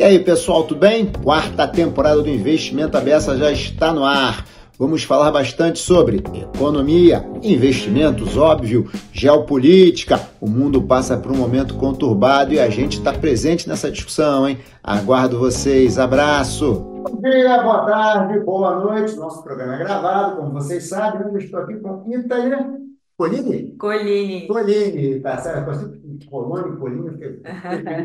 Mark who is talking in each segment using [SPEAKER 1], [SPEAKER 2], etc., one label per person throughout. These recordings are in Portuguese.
[SPEAKER 1] E aí, pessoal, tudo bem? Quarta temporada do Investimento Abessa já está no ar. Vamos falar bastante sobre economia, investimentos, óbvio, geopolítica. O mundo passa por um momento conturbado e a gente está presente nessa discussão, hein? Aguardo vocês. Abraço! Bom dia, boa tarde, boa noite. Nosso programa é gravado, como vocês sabem. Eu estou aqui com Itaíra Colini?
[SPEAKER 2] Colini.
[SPEAKER 1] Colini, tá certo? Colônia, Colini, fiquei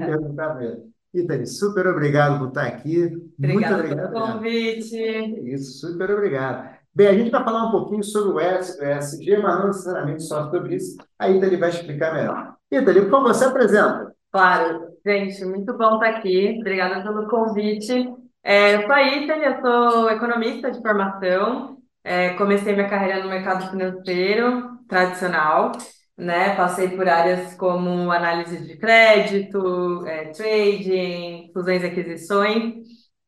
[SPEAKER 1] perguntar mesmo. Itali, super obrigado por estar aqui.
[SPEAKER 2] Obrigada
[SPEAKER 1] Muito obrigado.
[SPEAKER 2] pelo convite.
[SPEAKER 1] Isso, super obrigado. Bem, a gente vai falar um pouquinho sobre o ESG, mas não necessariamente só sobre isso. A Itali vai explicar melhor. Itali, favor, se apresenta.
[SPEAKER 2] Claro, gente, muito bom estar aqui. Obrigada pelo convite. É, eu sou a Itali, eu sou economista de formação. É, comecei minha carreira no mercado financeiro tradicional, né? Passei por áreas como análise de crédito, é, trading, fusões e aquisições.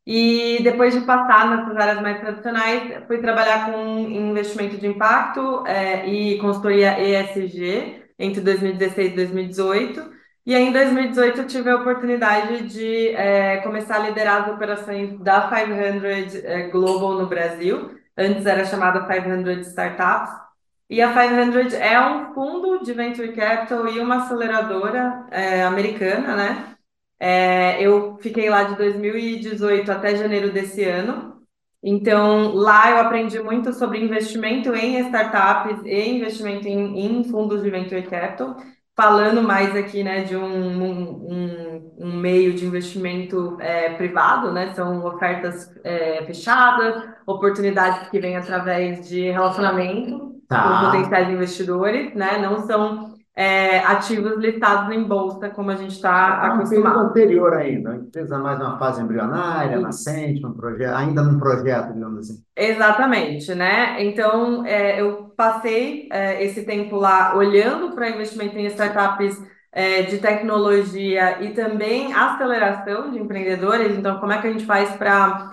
[SPEAKER 2] E depois de passar nessas áreas mais tradicionais, fui trabalhar com investimento de impacto é, e consultoria ESG entre 2016 e 2018. E aí, em 2018, eu tive a oportunidade de é, começar a liderar as operações da 500 é, Global no Brasil. Antes era chamada 500 Startups. E a 500 é um fundo de venture capital e uma aceleradora é, americana, né? É, eu fiquei lá de 2018 até janeiro desse ano. Então, lá eu aprendi muito sobre investimento em startups e investimento em, em fundos de venture capital, falando mais aqui, né, de um, um, um meio de investimento é, privado, né? São ofertas é, fechadas, oportunidades que vêm através de relacionamento
[SPEAKER 1] Tá.
[SPEAKER 2] com potenciais investidores, né? Não são é, ativos listados em bolsa, como a gente está
[SPEAKER 1] É um
[SPEAKER 2] acostumado.
[SPEAKER 1] anterior ainda, a empresa mais numa fase embrionária, nascente, um projeto, ainda num projeto, digamos assim.
[SPEAKER 2] Exatamente, né? Então, é, eu passei é, esse tempo lá olhando para investimento em startups é, de tecnologia e também aceleração de empreendedores. Então, como é que a gente faz para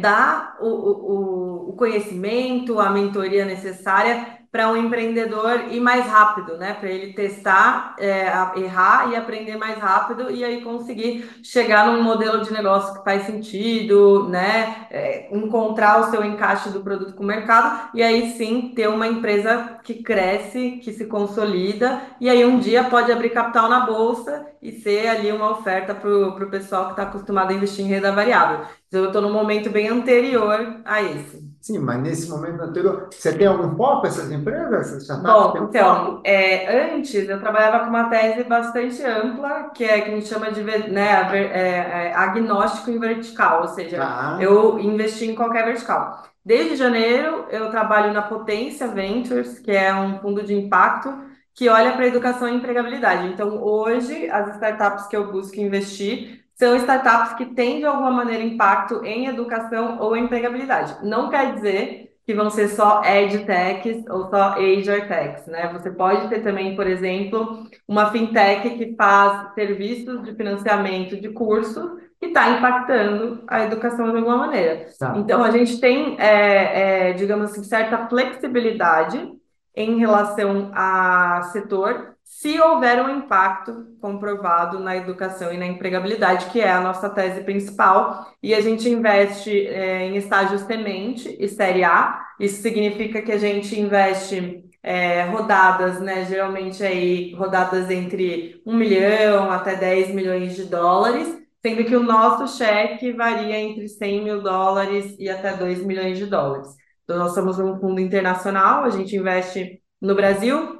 [SPEAKER 2] dar o, o, o conhecimento, a mentoria necessária para um empreendedor ir mais rápido, né? Para ele testar, é, errar e aprender mais rápido e aí conseguir chegar num modelo de negócio que faz sentido, né? É, encontrar o seu encaixe do produto com o mercado e aí sim ter uma empresa que cresce, que se consolida e aí um dia pode abrir capital na bolsa e ser ali uma oferta para o pessoal que está acostumado a investir em renda variável. Então eu estou num momento bem anterior a esse.
[SPEAKER 1] Sim, mas nesse momento anterior, você tem algum foco essas empresas, essas startups?
[SPEAKER 2] Bom,
[SPEAKER 1] um
[SPEAKER 2] então,
[SPEAKER 1] foco?
[SPEAKER 2] é, antes eu trabalhava com uma tese bastante ampla, que é que a gente chama de né, é, é, agnóstico em vertical, ou seja,
[SPEAKER 1] Tá.
[SPEAKER 2] eu investi em qualquer vertical. Desde janeiro, eu trabalho na Potência Ventures, que é um fundo de impacto que olha para educação e empregabilidade. Então, hoje, as startups que eu busco investir são startups que têm, de alguma maneira, impacto em educação ou empregabilidade. Não quer dizer que vão ser só edtechs ou só agertechs, né? Você pode ter também, por exemplo, uma fintech que faz serviços de financiamento de curso que está impactando a educação de alguma maneira.
[SPEAKER 1] Tá.
[SPEAKER 2] Então, a gente tem, é, é, digamos assim, certa flexibilidade em relação a setor, se houver um impacto comprovado na educação e na empregabilidade, que é a nossa tese principal, e a gente investe é, em estágio semente e série A. Isso significa que a gente investe é, rodadas, né? Geralmente aí rodadas entre 1 milhão até 10 milhões de dólares, sendo que o nosso cheque varia entre 100 mil dólares e até 2 milhões de dólares. Então, nós somos um fundo internacional, a gente investe no Brasil,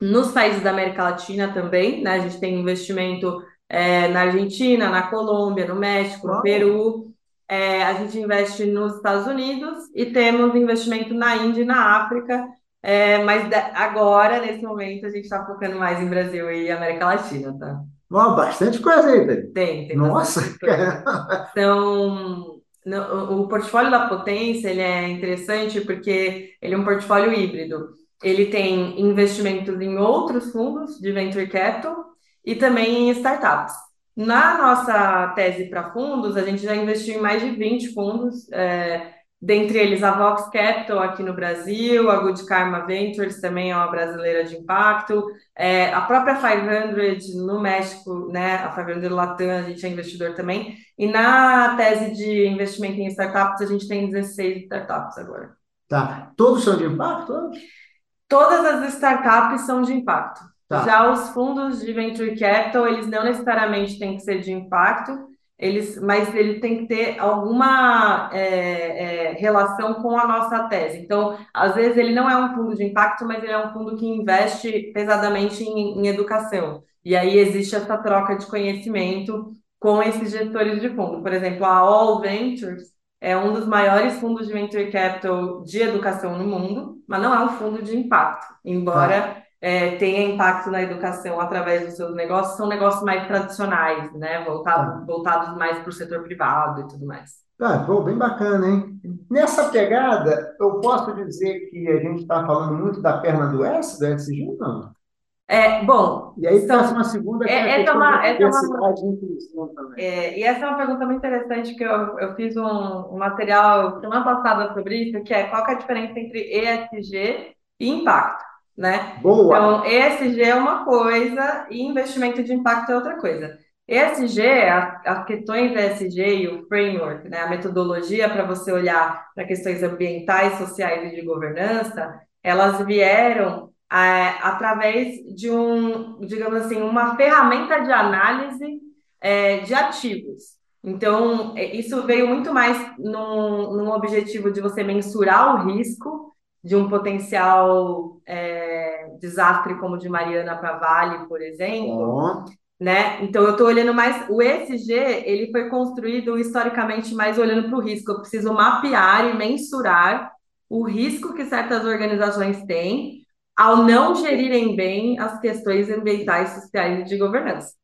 [SPEAKER 2] nos países da América Latina também, né? A gente tem investimento é, na Argentina, na Colômbia, no México, no. Peru. É, a gente investe nos Estados Unidos e temos investimento na Índia e na África. É, mas agora, nesse momento, a gente está focando mais em Brasil e América Latina, tá?
[SPEAKER 1] Ó, bastante coisa aí, Thaís.
[SPEAKER 2] Tem, tem
[SPEAKER 1] Nossa.
[SPEAKER 2] Então, no- o portfólio da Potência, ele é interessante porque ele é um portfólio híbrido. Ele tem investimentos em outros fundos de venture capital e também em startups. Na nossa tese para fundos, a gente já investiu em mais de 20 fundos, é, dentre eles a Vox Capital aqui no Brasil, a Good Karma Ventures também é uma brasileira de impacto, é, a própria 500 no México, né, a 500 Latam, a gente é investidor também, e na tese de investimento em startups, a gente tem 16 startups agora.
[SPEAKER 1] Tá. Todos são de impacto?
[SPEAKER 2] Todas as startups são de impacto. Tá. Já os fundos de venture capital, eles não necessariamente têm que ser de impacto, eles, mas ele tem que ter alguma é, é, relação com a nossa tese. Então, às vezes ele não é um fundo de impacto, mas ele é um fundo que investe pesadamente em, em educação. E aí existe essa troca de conhecimento com esses gestores de fundo. Por exemplo, a All Ventures é um dos maiores fundos de venture capital de educação no mundo, mas não é um fundo de impacto, embora tá é, tenha impacto na educação através dos seus negócios, são negócios mais tradicionais, né? Voltado, voltados mais para o setor privado e tudo mais.
[SPEAKER 1] Ah, pô, bem bacana, hein? Nessa pegada, eu posso dizer que a gente está falando muito da perna do S, do SG, não?
[SPEAKER 2] É, bom.
[SPEAKER 1] E aí então, uma segunda
[SPEAKER 2] é,
[SPEAKER 1] é,
[SPEAKER 2] essa é uma, essa é uma, é, e essa é uma pergunta muito interessante que eu, eu fiz um, um material semana passada sobre isso, que é qual que é a diferença entre ESG e impacto né?
[SPEAKER 1] Boa.
[SPEAKER 2] Então, ESG é uma coisa e investimento de impacto é outra coisa. ESG, as questões ESG e o framework, né, a metodologia para você olhar para questões ambientais, sociais e de governança, elas vieram é, através de um, digamos assim, uma ferramenta de análise é, de ativos. Então, é, isso veio muito mais num, num objetivo de você mensurar o risco de um potencial é, desastre como o de Mariana para Vale, por exemplo. Oh. Né? Então eu estou olhando mais. O ESG ele foi construído historicamente mais olhando para o risco. Eu preciso mapear e mensurar o risco que certas organizações têm ao não gerirem bem as questões ambientais, sociais e de governança.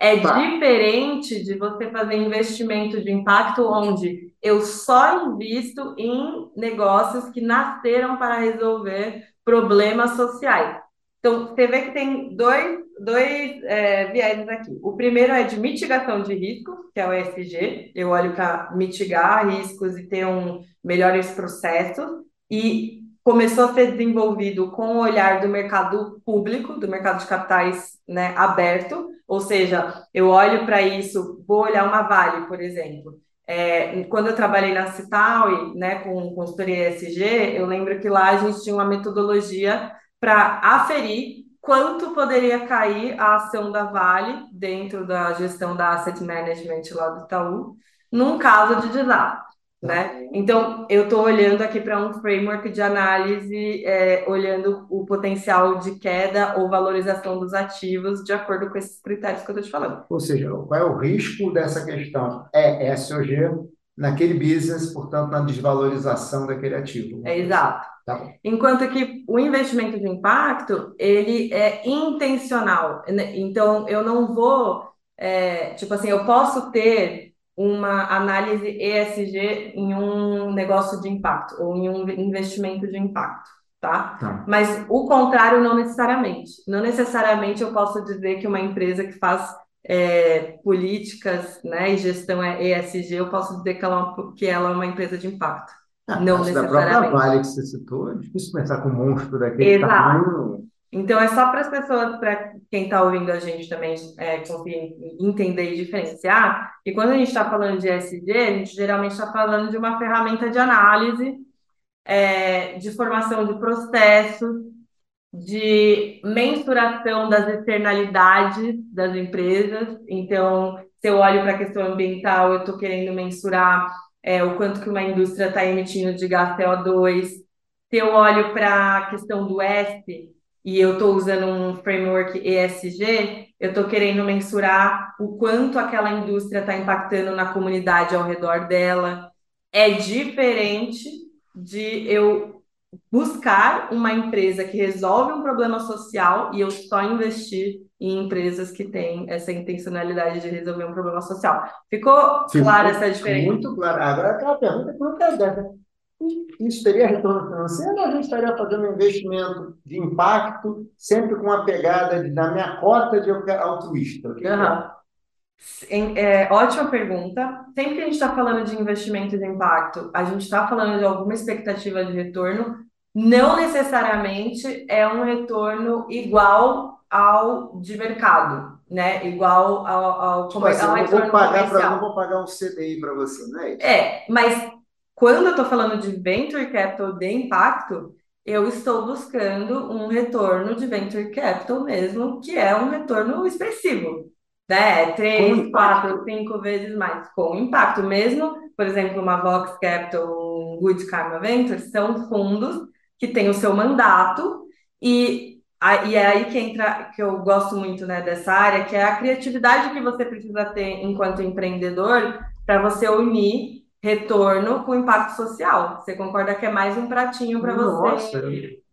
[SPEAKER 2] É tá. diferente de você fazer investimento de impacto onde eu só invisto em negócios que nasceram para resolver problemas sociais. Então, você vê que tem dois, dois é, aqui. O primeiro é de mitigação de risco, que é o ESG. Eu olho para mitigar riscos e ter um melhores processos. E começou a ser desenvolvido com o olhar do mercado público, do mercado de capitais né, aberto, ou seja, eu olho para isso, vou olhar uma Vale, por exemplo. É, quando eu trabalhei na Cital, né, com consultoria ESG, eu lembro que lá a gente tinha uma metodologia para aferir quanto poderia cair a ação da Vale dentro da gestão da asset management lá do Itaú, num caso de desastre né? Então, eu estou olhando aqui para um framework de análise, é, olhando o potencial de queda ou valorização dos ativos de acordo com esses critérios que eu estou te falando.
[SPEAKER 1] Ou seja, qual é o risco dessa questão? É SOG naquele business, portanto, na desvalorização daquele ativo.
[SPEAKER 2] É exato. Tá Enquanto que o investimento de impacto, ele é intencional. Né? Então, eu não vou, é, tipo assim, eu posso ter uma análise ESG em um negócio de impacto ou em um investimento de impacto, tá? tá? Mas o contrário não necessariamente. Não necessariamente eu posso dizer que uma empresa que faz é, políticas né, e gestão é ESG, eu posso dizer que ela, é que ela é uma empresa de impacto.
[SPEAKER 1] Ah, não necessariamente. Da própria Vale que você citou, é difícil pensar com um monstro daquele
[SPEAKER 2] Exato. tamanho então, é só para as pessoas, para quem está ouvindo a gente também é, entender e diferenciar, que quando a gente está falando de SG, a gente geralmente está falando de uma ferramenta de análise, é, de formação de processos, de mensuração das externalidades das empresas. Então, se eu olho para a questão ambiental, eu estou querendo mensurar é, o quanto que uma indústria está emitindo de gás CO2. Se eu olho para a questão do S, e eu estou usando um framework ESG, eu estou querendo mensurar o quanto aquela indústria está impactando na comunidade ao redor dela. É diferente de eu buscar uma empresa que resolve um problema social e eu só investir em empresas que têm essa intencionalidade de resolver um problema social. Ficou, Ficou clara essa diferença?
[SPEAKER 1] Muito clara. Agora, aquela pergunta que não quer isso teria retorno financeiro ou a gente estaria fazendo um investimento de impacto sempre com a pegada de, da minha cota de altruísta?
[SPEAKER 2] Uhum. É, ótima pergunta. Sempre que a gente está falando de investimento de impacto, a gente está falando de alguma expectativa de retorno. Não necessariamente é um retorno igual ao de mercado, né? Igual ao, ao,
[SPEAKER 1] tipo assim, ao retorno vou pagar pra, não vou pagar um CDI para você, é
[SPEAKER 2] isso? É, mas quando eu estou falando de venture capital de impacto, eu estou buscando um retorno de venture capital mesmo, que é um retorno expressivo né? Três, quatro, cinco vezes mais com impacto. Mesmo, por exemplo, uma Vox Capital, um Good Karma Ventures, são fundos que têm o seu mandato e, e é aí que entra, que eu gosto muito né, dessa área, que é a criatividade que você precisa ter enquanto empreendedor para você unir retorno com impacto social. Você concorda que é mais um pratinho para você?
[SPEAKER 1] Nossa,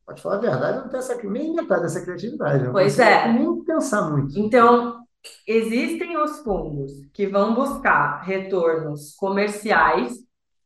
[SPEAKER 1] pode falar a verdade, eu não tenho essa, nem metade dessa criatividade.
[SPEAKER 2] Pois é.
[SPEAKER 1] Nem pensar muito.
[SPEAKER 2] Então, existem os fundos que vão buscar retornos comerciais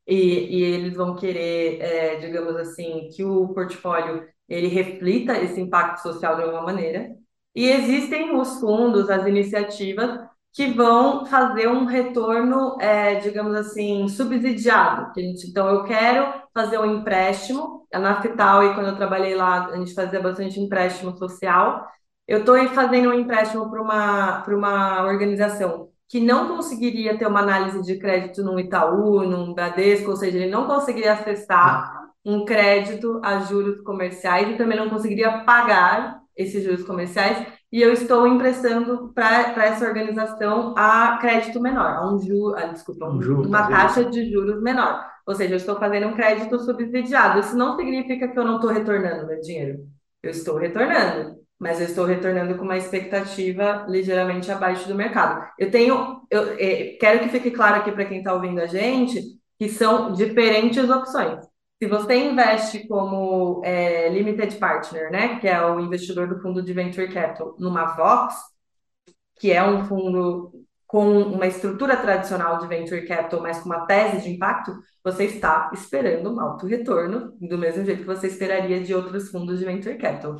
[SPEAKER 2] e, e eles vão querer, é, digamos assim, que o portfólio ele reflita esse impacto social de alguma maneira. E existem os fundos, as iniciativas que vão fazer um retorno, é, digamos assim, subsidiado. Então, eu quero fazer um empréstimo. Na Fital, e quando eu trabalhei lá, a gente fazia bastante empréstimo social eu estou fazendo um empréstimo para uma, uma organização que não conseguiria ter uma análise de crédito num Itaú, num Bradesco, ou seja, ele não conseguiria acessar um crédito a juros comerciais e também não conseguiria pagar esses juros comerciais. E eu estou emprestando para essa organização a crédito menor, a um ju, a, desculpa, um juro, uma taxa de juros menor. Ou seja, eu estou fazendo um crédito subsidiado. Isso não significa que eu não estou retornando meu dinheiro. Eu estou retornando mas eu estou retornando com uma expectativa ligeiramente abaixo do mercado. Eu tenho, eu é, quero que fique claro aqui para quem está ouvindo a gente que são diferentes opções. Se você investe como é, limited partner, né, que é o investidor do fundo de venture capital, numa Vox, que é um fundo com uma estrutura tradicional de venture capital, mas com uma tese de impacto, você está esperando um alto retorno, do mesmo jeito que você esperaria de outros fundos de venture capital.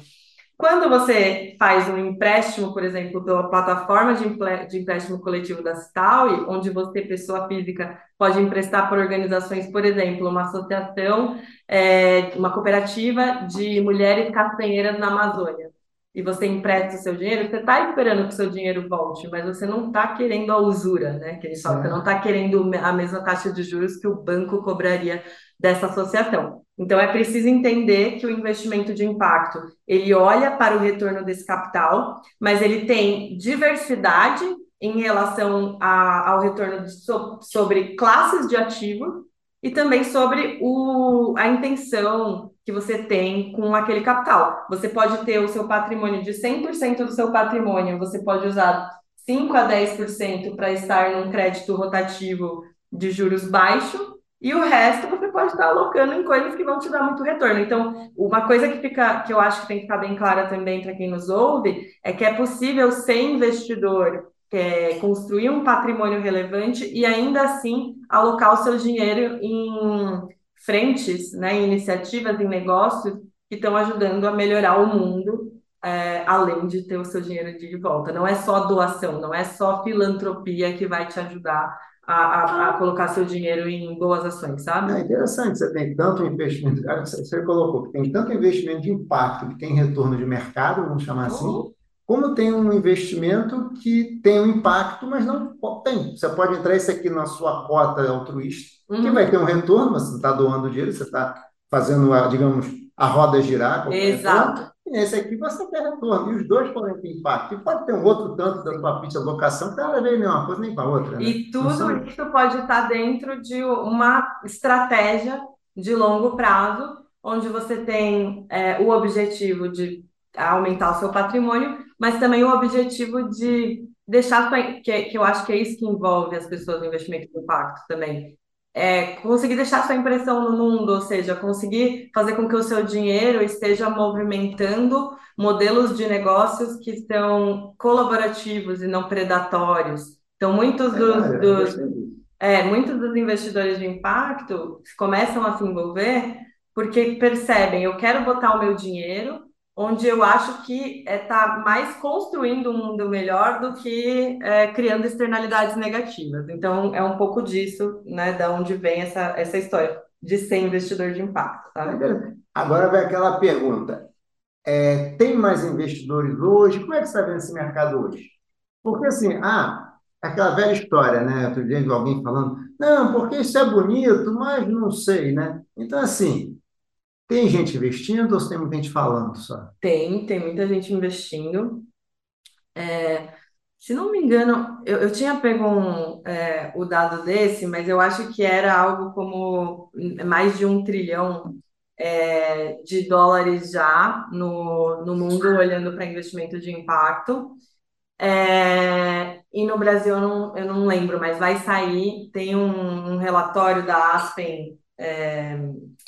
[SPEAKER 2] Quando você faz um empréstimo, por exemplo, pela plataforma de empréstimo coletivo da Cital, onde você, pessoa física, pode emprestar por organizações, por exemplo, uma associação, é, uma cooperativa de mulheres castanheiras na Amazônia, e você empresta o seu dinheiro, você está esperando que o seu dinheiro volte, mas você não está querendo a usura, né? Que eles falam, você não está querendo a mesma taxa de juros que o banco cobraria dessa associação. Então, é preciso entender que o investimento de impacto, ele olha para o retorno desse capital, mas ele tem diversidade em relação a, ao retorno de, so, sobre classes de ativo e também sobre o, a intenção que você tem com aquele capital. Você pode ter o seu patrimônio de 100% do seu patrimônio, você pode usar 5 a 10% para estar num crédito rotativo de juros baixo, e o resto você pode estar alocando em coisas que vão te dar muito retorno. Então, uma coisa que fica, que eu acho que tem que ficar bem clara também para quem nos ouve, é que é possível ser investidor, é, construir um patrimônio relevante e ainda assim alocar o seu dinheiro em frentes, né, iniciativas, em negócios que estão ajudando a melhorar o mundo, é, além de ter o seu dinheiro de volta. Não é só doação, não é só filantropia que vai te ajudar a, a, a, colocar seu dinheiro em boas ações, sabe?
[SPEAKER 1] É interessante, você tem tanto investimento, você colocou que tem tanto investimento de impacto que tem retorno de mercado, vamos chamar assim, uhum. Como tem um investimento que tem um impacto, mas não tem. Você pode entrar isso aqui na sua cota altruísta, uhum. que vai ter um retorno, mas você está doando dinheiro, você está fazendo, digamos, a roda girar.
[SPEAKER 2] Exato.
[SPEAKER 1] Esse aqui você tem retorno. E os dois podem ter impacto. E pode ter um outro tanto da sua ficha de locação que nada a ver nem uma coisa nem com a outra. Né?
[SPEAKER 2] E tudo são... isso pode estar dentro de uma estratégia de longo prazo, onde você tem é, o objetivo de aumentar o seu patrimônio, mas também o objetivo de deixar, que, que eu acho que é isso que envolve as pessoas no investimento de impacto também, é, conseguir deixar sua impressão no mundo, ou seja, conseguir fazer com que o seu dinheiro esteja movimentando modelos de negócios que são colaborativos e não predatórios. Então, muitos dos, é, dos é, muitos dos investidores de impacto começam a se envolver porque percebem, eu quero botar o meu dinheiro onde eu acho que está é, tá mais construindo um mundo melhor do que é, criando externalidades negativas. Então, é um pouco disso, né, da onde vem essa, essa história de ser investidor de impacto. Tá?
[SPEAKER 1] Agora vai aquela pergunta: é, tem mais investidores hoje? Como é que está vendo esse mercado hoje? Porque assim, ah, aquela velha história, né? Outro dia alguém falando, não, porque isso é bonito, mas não sei, né? Então, assim, tem gente investindo ou tem muita gente falando só?
[SPEAKER 2] Tem, tem muita gente investindo. É, se não me engano, eu, eu tinha pego um, é, o dado desse, mas eu acho que era algo como mais de um trilhão é, de dólares já no, no mundo, olhando para investimento de impacto. É, e no Brasil eu não, eu não lembro, mas vai sair, tem um, um relatório da Aspen é,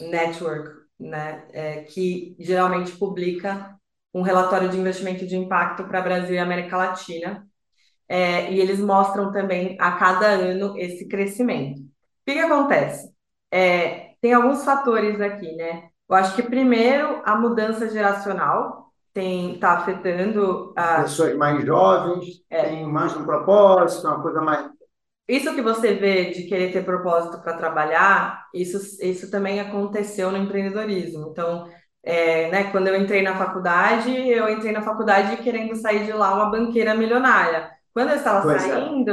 [SPEAKER 2] Network né, é, que geralmente publica um relatório de investimento de impacto para Brasil e América Latina, é, e eles mostram também a cada ano esse crescimento. O que, que acontece? É, tem alguns fatores aqui, né? Eu acho que primeiro a mudança geracional tem está afetando
[SPEAKER 1] as pessoas mais jovens, é. têm mais um propósito, uma coisa mais
[SPEAKER 2] isso que você vê de querer ter propósito para trabalhar, isso, isso também aconteceu no empreendedorismo. Então, é, né, quando eu entrei na faculdade, eu entrei na faculdade querendo sair de lá uma banqueira milionária. Quando eu estava pois é. saindo,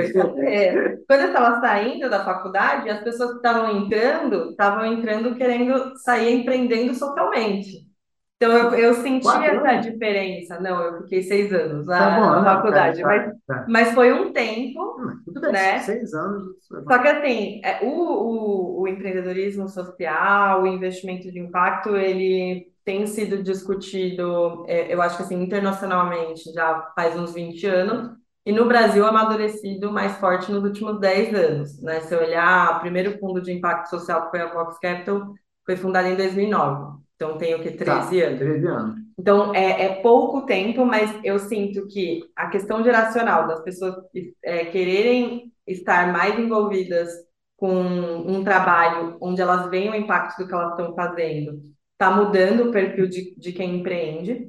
[SPEAKER 2] é. é, quando eu estava saindo da faculdade, as pessoas que estavam entrando, estavam entrando querendo sair empreendendo socialmente. Então, eu, eu senti Quatro essa diferença. Não, eu fiquei seis anos na, tá bom, na faculdade, tá, mas, tá. mas foi um tempo, tudo bem, né?
[SPEAKER 1] Seis anos.
[SPEAKER 2] Só que, assim, é, o, o, o empreendedorismo social, o investimento de impacto, ele tem sido discutido, é, eu acho que, assim, internacionalmente já faz uns 20 anos, e no Brasil amadurecido mais forte nos últimos 10 anos, né? Se olhar, o primeiro fundo de impacto social que foi a Vox Capital foi fundado em 2009. Então, tenho que? 13 tá, anos?
[SPEAKER 1] 13 anos.
[SPEAKER 2] Então, é, é, pouco tempo, mas eu sinto que a questão geracional das pessoas é, quererem estar mais envolvidas com um trabalho onde elas veem o impacto do que elas estão fazendo, está mudando o perfil de, de quem empreende.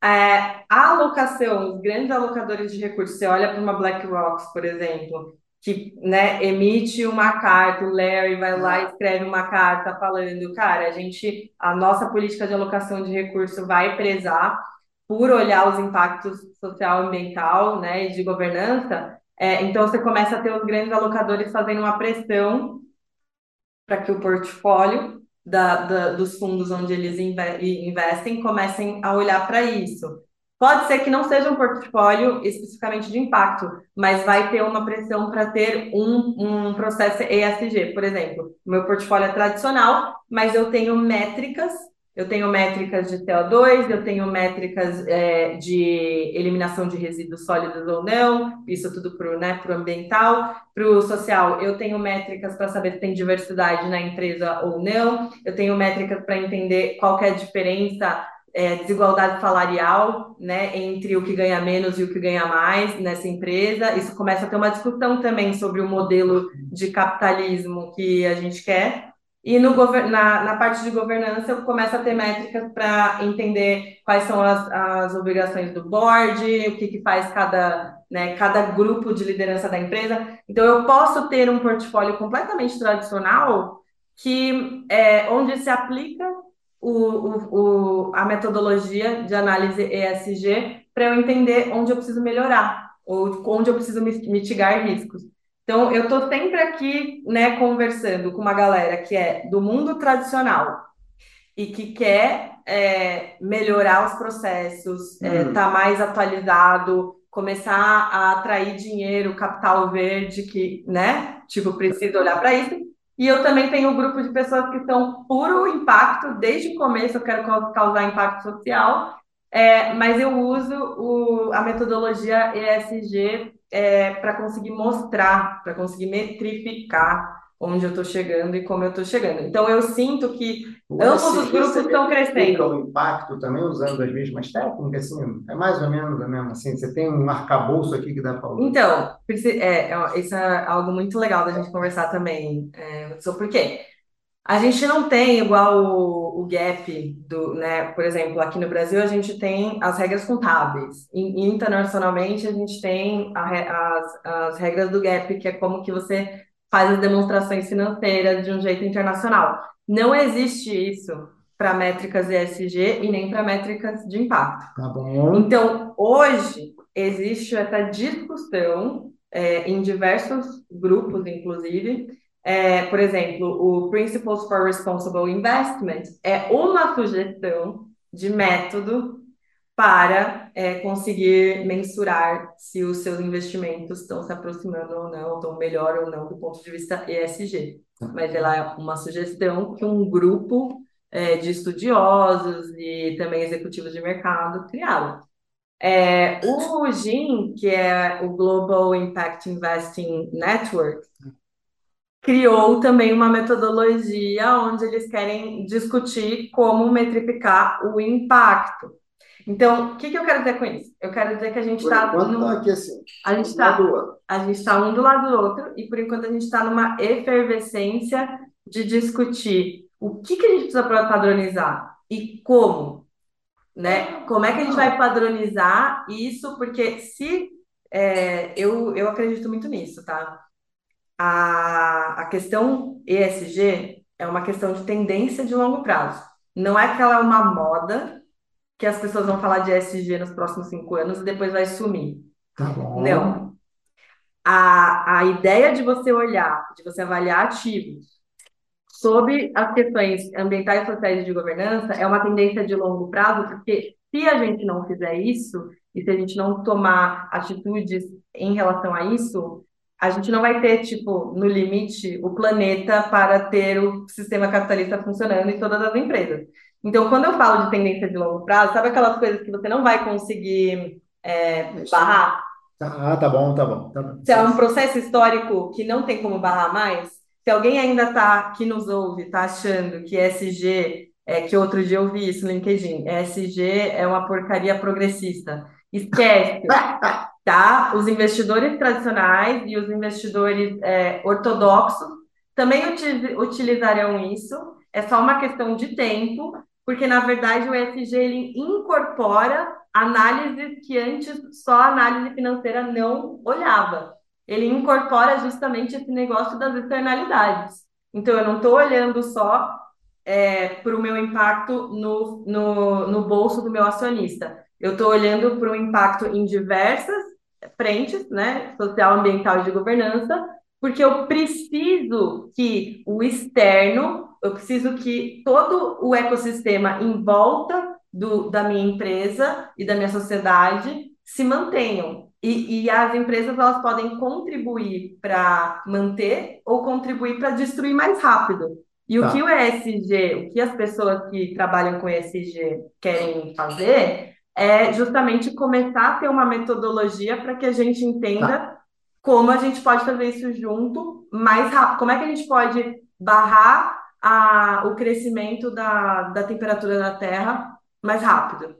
[SPEAKER 2] É, a alocação, os grandes alocadores de recursos, você olha para uma BlackRock, por exemplo, que né, emite uma carta, o Larry vai lá e escreve uma carta falando, cara, a gente, a nossa política de alocação de recurso vai prezar por olhar os impactos social, ambiental, né, e de governança. É, então você começa a ter os grandes alocadores fazendo uma pressão para que o portfólio da, da, dos fundos onde eles investem comecem a olhar para isso. Pode ser que não seja um portfólio especificamente de impacto, mas vai ter uma pressão para ter um, um processo ESG. Por exemplo, meu portfólio é tradicional, mas eu tenho métricas, eu tenho métricas de CO2, eu tenho métricas é, de eliminação de resíduos sólidos ou não, isso tudo para o né, ambiental, para o social, eu tenho métricas para saber se tem diversidade na empresa ou não, eu tenho métricas para entender qual é a diferença é, desigualdade salarial, né, entre o que ganha menos e o que ganha mais nessa empresa. Isso começa a ter uma discussão também sobre o modelo de capitalismo que a gente quer. E no, na, na parte de governança, começa a ter métricas para entender quais são as, as obrigações do board, o que, que faz cada, né, cada grupo de liderança da empresa. Então, eu posso ter um portfólio completamente tradicional que é, onde se aplica o, o, o, a metodologia de análise ESG para eu entender onde eu preciso melhorar, ou onde eu preciso mitigar riscos. Então, eu estou sempre aqui, né, conversando com uma galera que é do mundo tradicional e que quer é, melhorar os processos, estar é, uhum. tá mais atualizado, começar a atrair dinheiro, capital verde, que, né, tipo, precisa olhar para isso, e eu também tenho um grupo de pessoas que são puro impacto, desde o começo eu quero causar impacto social, é, mas eu uso o, a metodologia ESG é, para conseguir mostrar, para conseguir metrificar onde eu estou chegando e como eu estou chegando. Então, eu sinto que ambos os grupos estão crescendo.
[SPEAKER 1] o impacto também usando as mesmas técnicas, assim, é mais ou menos a mesma, assim, você tem um arcabouço aqui que dá para usar.
[SPEAKER 2] Então, é, é, isso é algo muito legal da gente conversar também, é, sobre por quê? A gente não tem igual o, o, o gap do, né? Por exemplo, aqui no Brasil a gente tem as regras contábeis. E, internacionalmente a gente tem a, as, as regras do gap, que é como que você faz as demonstrações financeiras de um jeito internacional. Não existe isso para métricas ESG e nem para métricas de impacto.
[SPEAKER 1] Tá bom.
[SPEAKER 2] Então, hoje existe essa discussão é, em diversos grupos, inclusive, é, por exemplo, o Principles for Responsible Investment é uma sugestão de método para é, conseguir mensurar se os seus investimentos estão se aproximando ou não, estão melhor ou não do ponto de vista ESG. Mas ela é uma sugestão que um grupo é, de estudiosos e também executivos de mercado criaram. É, o GIN, que é o Global Impact Investing Network, criou também uma metodologia onde eles querem discutir como metrificar o impacto. Então, o que, que eu quero dizer com isso? Eu quero dizer que a gente está.
[SPEAKER 1] no... Tá aqui assim.
[SPEAKER 2] A gente está a gente está um do lado do outro, e por enquanto a gente está numa efervescência de discutir o que, que a gente precisa padronizar e como. Né? Como é que a gente vai padronizar isso? Porque se é, eu, eu acredito muito nisso, tá? a, a questão ESG é uma questão de tendência de longo prazo. Não é que ela é uma moda que as pessoas vão falar de ESG nos próximos cinco anos e depois vai sumir.
[SPEAKER 1] Tá bom.
[SPEAKER 2] Não. A, a ideia de você olhar, de você avaliar ativos sobre as questões ambientais, sociais e de governança é uma tendência de longo prazo, porque se a gente não fizer isso, e se a gente não tomar atitudes em relação a isso, a gente não vai ter, tipo, no limite, o planeta para ter o sistema capitalista funcionando em todas as empresas. Então, quando eu falo de tendência de longo prazo, sabe aquelas coisas que você não vai conseguir é, barrar?
[SPEAKER 1] Ah, tá bom, tá bom, tá bom.
[SPEAKER 2] Se é um processo histórico que não tem como barrar mais, se alguém ainda está, que nos ouve, está achando que SG, é, que outro dia eu vi isso no LinkedIn, SG é uma porcaria progressista. Esquece. tá? Os investidores tradicionais e os investidores é, ortodoxos também utilizarão isso. É só uma questão de tempo, porque na verdade o ESG ele incorpora análises que antes só a análise financeira não olhava. Ele incorpora justamente esse negócio das externalidades. Então eu não estou olhando só é, para o meu impacto no, no, no bolso do meu acionista. Eu estou olhando para o impacto em diversas frentes, né, social, ambiental e de governança, porque eu preciso que o externo, eu preciso que todo o ecossistema em volta do, da minha empresa e da minha sociedade se mantenham. E, e as empresas elas podem contribuir para manter ou contribuir para destruir mais rápido. E tá. o que o ESG, o que as pessoas que trabalham com ESG querem fazer é justamente começar a ter uma metodologia para que a gente entenda tá. como a gente pode fazer isso junto mais rápido. Como é que a gente pode barrar a, o crescimento da, da temperatura da Terra mais rápido?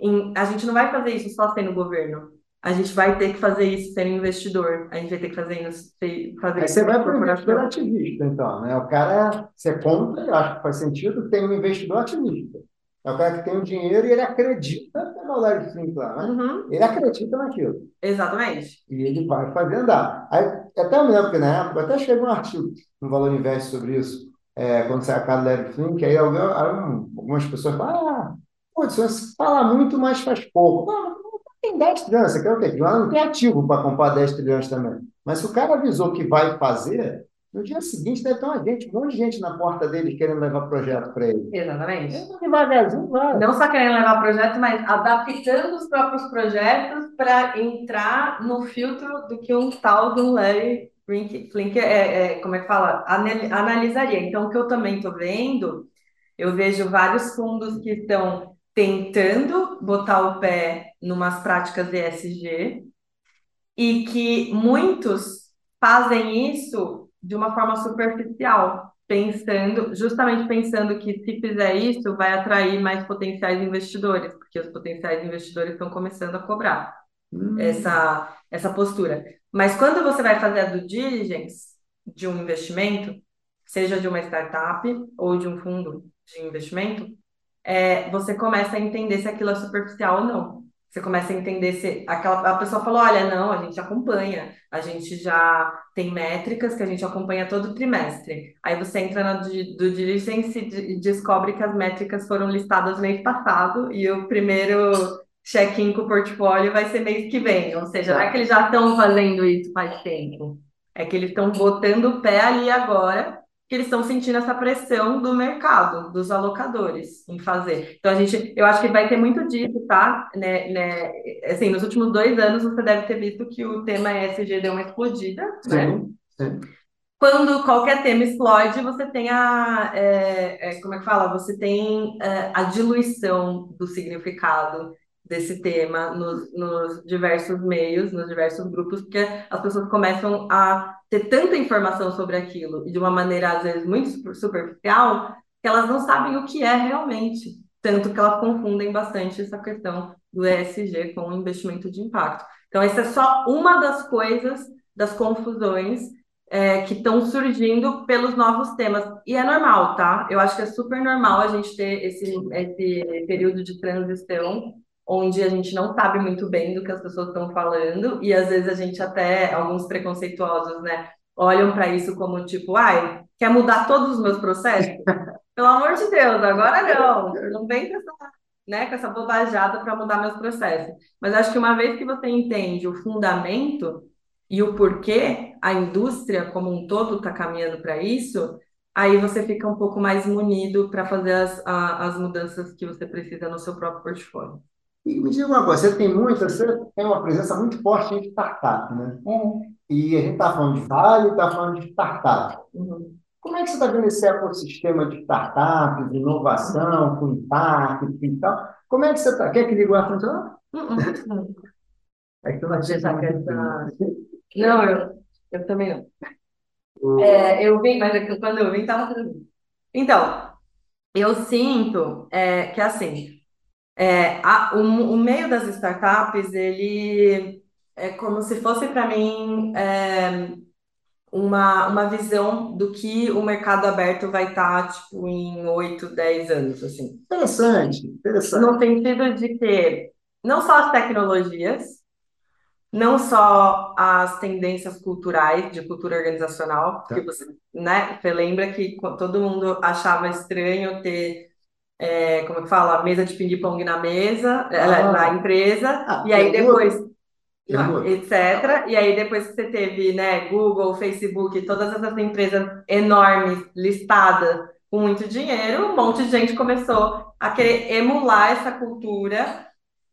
[SPEAKER 2] Em, a gente não vai fazer isso só sendo governo. A gente vai ter que fazer isso sendo investidor. A gente vai ter que fazer isso. Fazer
[SPEAKER 1] Aí você vai para o investidor ativista, então, né? O cara, você compra, acho que faz sentido, tem um investidor ativista. É o cara que tem o dinheiro e ele acredita na Flint lá, né? Uhum. Ele acredita naquilo.
[SPEAKER 2] Exatamente.
[SPEAKER 1] E ele vai fazer andar. Aí, até me lembro que na época, até escrevi um artigo no Valor Invest sobre isso, é, quando saiu a casa do Larry Flint, que aí alguém, algumas pessoas falam, ah, pô, você fala muito, mas faz pouco. Não, não tem 10 trilhões, você quer o quê? Não tem ativo para comprar 10 trilhões também. Mas se o cara avisou que vai fazer, no dia seguinte deve ter uma gente, um monte de gente na porta dele querendo levar projeto para ele.
[SPEAKER 2] Exatamente.
[SPEAKER 1] É devagarzinho, vai.
[SPEAKER 2] Não só querendo levar projeto, mas adaptando os próprios projetos para entrar no filtro do que um tal do Larry Flink, é, é, como é que fala? Analisaria. Então, o que eu também estou vendo, eu vejo vários fundos que estão tentando botar o pé numas práticas ESG e que muitos fazem isso de uma forma superficial, pensando, justamente pensando que se fizer isso, vai atrair mais potenciais investidores, porque os potenciais investidores estão começando a cobrar essa, essa postura. Mas quando você vai fazer a due diligence de um investimento, seja de uma startup ou de um fundo de investimento, é, você começa a entender se aquilo é superficial ou não. Você começa a entender se aquela a pessoa falou, olha, não, a gente acompanha, a gente já tem métricas que a gente acompanha todo trimestre. Aí você entra no do diligence e descobre que as métricas foram listadas mês passado e o primeiro check-in com o portfólio vai ser mês que vem. Ou seja, não é que eles já estão fazendo isso faz tempo, é que eles estão botando o pé ali agora que eles estão sentindo essa pressão do mercado, dos alocadores em fazer. Então a gente, eu acho que vai ter muito disso, tá? Né, né, assim, nos últimos dois anos você deve ter visto que o tema ESG deu uma explodida, sim, né? Sim. Quando qualquer tema explode, você tem a, é, é, como é que fala? Você tem é, a diluição do significado desse tema nos, nos, diversos meios, nos diversos grupos, porque as pessoas começam a ter tanta informação sobre aquilo e de uma maneira às vezes muito superficial que elas não sabem o que é realmente, tanto que elas confundem bastante essa questão do ESG com o investimento de impacto. Então essa é só uma das coisas das confusões é, que estão surgindo pelos novos temas. E é normal, tá? Eu acho que é super normal a gente ter esse, esse período de transição onde a gente não sabe muito bem do que as pessoas estão falando, e às vezes a gente até, alguns preconceituosos, né, olham para isso como tipo, ai, quer mudar todos os meus processos? Pelo amor de Deus, agora não, não vem com essa, né, com essa bobajada para mudar meus processos. Mas acho que uma vez que você entende o fundamento e o porquê a indústria como um todo está caminhando para isso, aí você fica um pouco mais munido para fazer as, a, as mudanças que você precisa no seu próprio portfólio.
[SPEAKER 1] E me diga uma coisa, você tem muita, você tem uma presença muito forte em startup, né? Uhum. E a gente está falando de Vale, está falando de startup. Uhum. Como é que você está vendo esse ecossistema de startups, de inovação, com impacto e tal? Como é que você está? Quer que ligue o ar
[SPEAKER 2] uhum. É que eu não tinha Não, eu, eu também não. É, eu vim, mas é quando eu vim, estava tudo Então, eu sinto é, que assim, é, a, o, o meio das startups, ele é como se fosse para mim é, uma, uma visão do que o mercado aberto vai estar, tá, tipo, em 8, 10 anos, assim.
[SPEAKER 1] Interessante, interessante.
[SPEAKER 2] No sentido de que não só as tecnologias, não só as tendências culturais, de cultura organizacional, tá. você, né, você lembra que todo mundo achava estranho ter é, como é que fala, mesa de ping-pong na mesa, é, ah. na empresa, ah, e aí depois, etc. E aí depois que você teve, né, Google, Facebook, todas essas empresas enormes, listadas, com muito dinheiro, um monte de gente começou a querer emular essa cultura,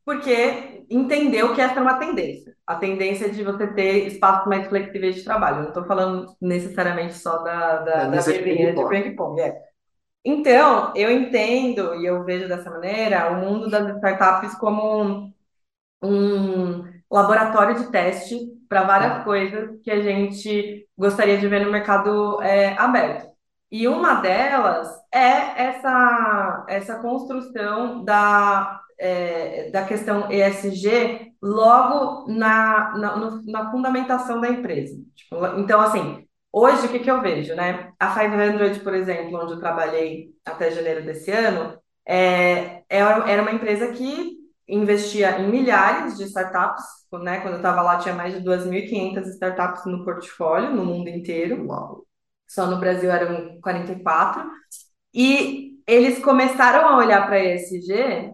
[SPEAKER 2] porque entendeu que essa é uma tendência. A tendência de você ter espaços mais flexíveis de trabalho. Não estou falando necessariamente só da, da, da, da de ping-pong. É. Então, eu entendo e eu vejo dessa maneira o mundo das startups como um, um laboratório de teste para várias tá. coisas que a gente gostaria de ver no mercado é, aberto. E uma delas é essa, essa construção da, é, da questão ESG logo na, na, no, na fundamentação da empresa. Tipo, então, assim, Hoje, o que, que eu vejo, né? A 500, por exemplo, onde eu trabalhei até janeiro desse ano, é, é era uma empresa que investia em milhares de startups, né? Quando eu estava lá, tinha mais de 2.500 startups no portfólio, no mundo inteiro. Uau. Só no Brasil eram 44. E eles começaram a olhar para a ESG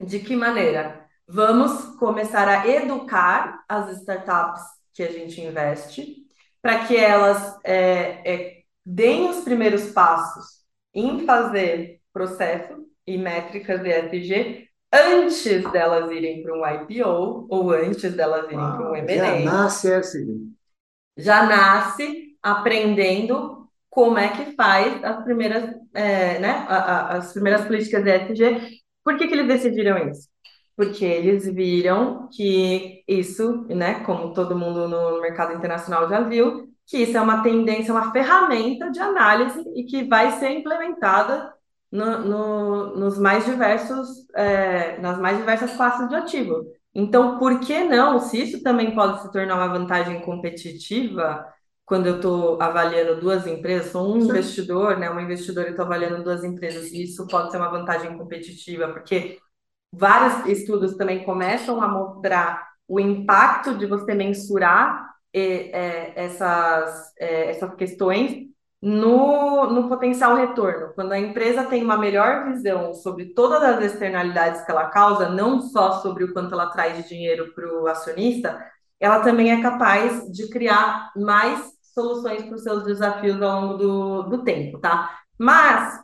[SPEAKER 2] de que maneira? Vamos começar a educar as startups que a gente investe para que elas é, é, deem os primeiros passos em fazer processo e métricas de ESG antes delas irem para um IPO ou antes delas irem para um M&A.
[SPEAKER 1] Já nasce assim.
[SPEAKER 2] Já nasce aprendendo como é que faz as primeiras, é, né, a, a, as primeiras políticas de ESG. Por que, que eles decidiram isso? Porque eles viram que isso, né, como todo mundo no mercado internacional já viu, que isso é uma tendência, uma ferramenta de análise e que vai ser implementada no, no, nos mais diversos, é, nas mais diversas classes de ativo. Então, por que não, se isso também pode se tornar uma vantagem competitiva, quando eu estou avaliando duas empresas, sou um Sim. investidor, né? Um investidor e estou avaliando duas empresas, isso pode ser uma vantagem competitiva, porque vários estudos também começam a mostrar o impacto de você mensurar é, essas, é, essas questões no, no potencial retorno. Quando a empresa tem uma melhor visão sobre todas as externalidades que ela causa, não só sobre o quanto ela traz de dinheiro para o acionista, ela também é capaz de criar mais soluções para os seus desafios ao longo do, do tempo, tá? Mas,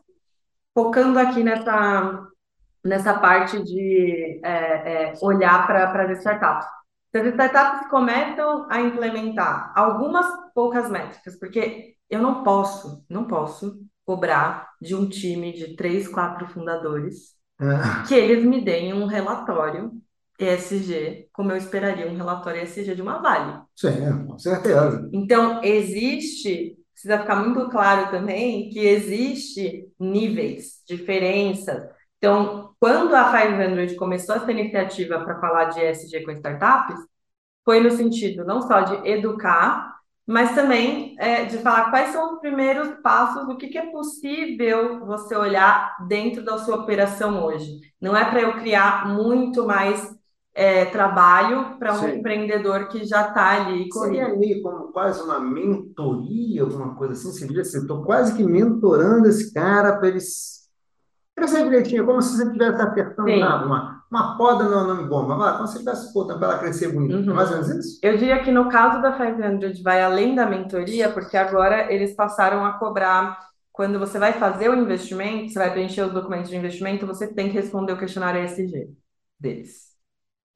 [SPEAKER 2] focando aqui nessa, nessa parte de é, é, olhar para as startups. Se as startups começam a implementar algumas poucas métricas, porque eu não posso, não posso cobrar de um time de três, quatro fundadores é. que eles me deem um relatório ESG, como eu esperaria um relatório ESG de uma Vale.
[SPEAKER 1] Sim, com certeza.
[SPEAKER 2] Então, existe, precisa ficar muito claro também que existe níveis, diferenças. Então, quando a 500 começou essa iniciativa para falar de ESG com startups, foi no sentido não só de educar, mas também é, de falar quais são os primeiros passos do que, que é possível você olhar dentro da sua operação hoje. Não é para eu criar muito mais é, trabalho para um Sim. empreendedor que já está ali.
[SPEAKER 1] Seria meio como quase uma mentoria, alguma coisa assim? Você diria assim, estou quase que mentorando esse cara para eles crescer direitinho, como se você estivesse apertando uma, uma poda no nome bomba, lá, como se estivesse botando para ela crescer bonito. Uhum. Mais ou menos isso?
[SPEAKER 2] Eu diria que no caso da 500 vai além da mentoria, porque agora eles passaram a cobrar quando você vai fazer o investimento, você vai preencher os documentos de investimento, você tem que responder o questionário ESG deles.